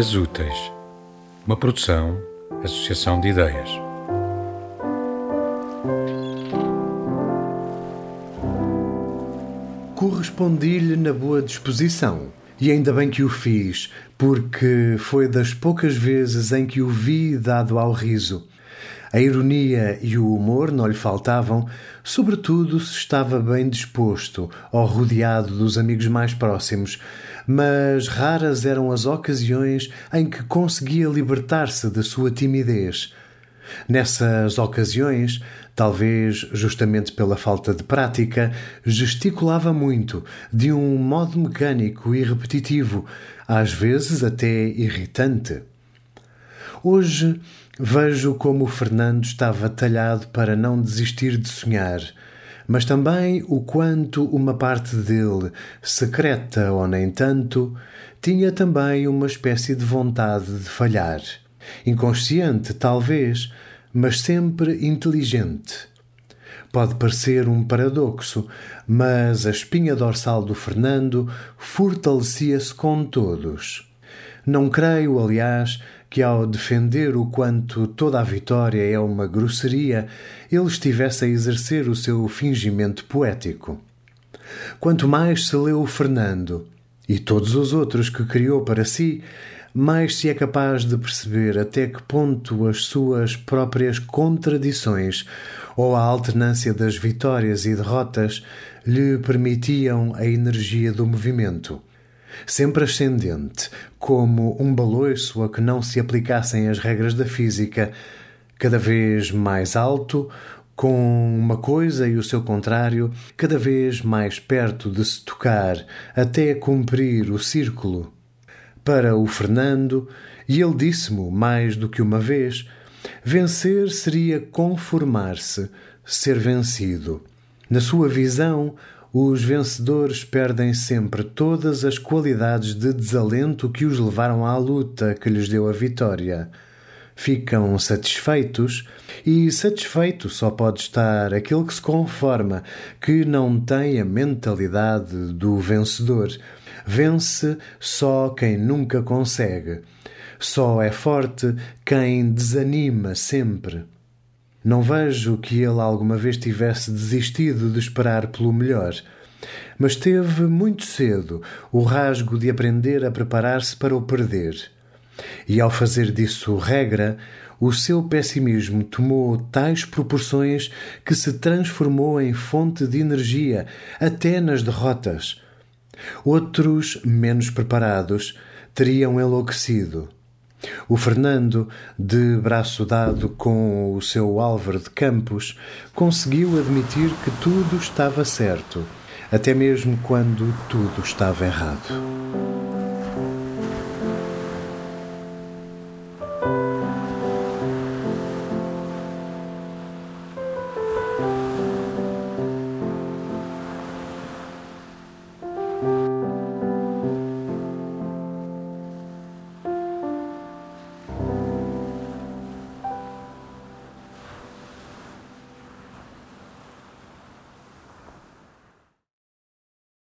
Dias Úteis, uma produção, associação de ideias. Correspondi-lhe na boa disposição, e ainda bem que o fiz, porque foi das poucas vezes em que o vi dado ao riso. A ironia e o humor não lhe faltavam, sobretudo se estava bem disposto ou rodeado dos amigos mais próximos, mas raras eram as ocasiões em que conseguia libertar-se da sua timidez. Nessas ocasiões, talvez justamente pela falta de prática, gesticulava muito, de um modo mecânico e repetitivo, às vezes até irritante. Hoje vejo como Fernando estava talhado para não desistir de sonhar, mas também o quanto uma parte dele, secreta ou nem tanto, tinha também uma espécie de vontade de falhar. Inconsciente, talvez, mas sempre inteligente. Pode parecer um paradoxo, mas a espinha dorsal do Fernando fortalecia-se com todos. Não creio, aliás, que ao defender o quanto toda a vitória é uma grosseria, ele estivesse a exercer o seu fingimento poético. Quanto mais se lê o Fernando e todos os outros que criou para si, mais se é capaz de perceber até que ponto as suas próprias contradições ou a alternância das vitórias e derrotas lhe permitiam a energia do movimento sempre ascendente, como um baloiço a que não se aplicassem as regras da física, cada vez mais alto, com uma coisa e o seu contrário, cada vez mais perto de se tocar, até cumprir o círculo. Para o Fernando, e ele disse-mo mais do que uma vez, vencer seria conformar-se, ser vencido. Na sua visão, os vencedores perdem sempre todas as qualidades de desalento que os levaram à luta que lhes deu a vitória. Ficam satisfeitos, e satisfeito só pode estar aquele que se conforma, que não tem a mentalidade do vencedor. Vence só quem nunca consegue. Só é forte quem desanima sempre. Não vejo que ele alguma vez tivesse desistido de esperar pelo melhor, mas teve muito cedo o rasgo de aprender a preparar-se para o perder. E ao fazer disso regra, o seu pessimismo tomou tais proporções que se transformou em fonte de energia até nas derrotas. Outros, menos preparados, teriam enlouquecido o Fernando, de braço dado com o seu Álvaro de Campos, conseguiu admitir que tudo estava certo, até mesmo quando tudo estava errado.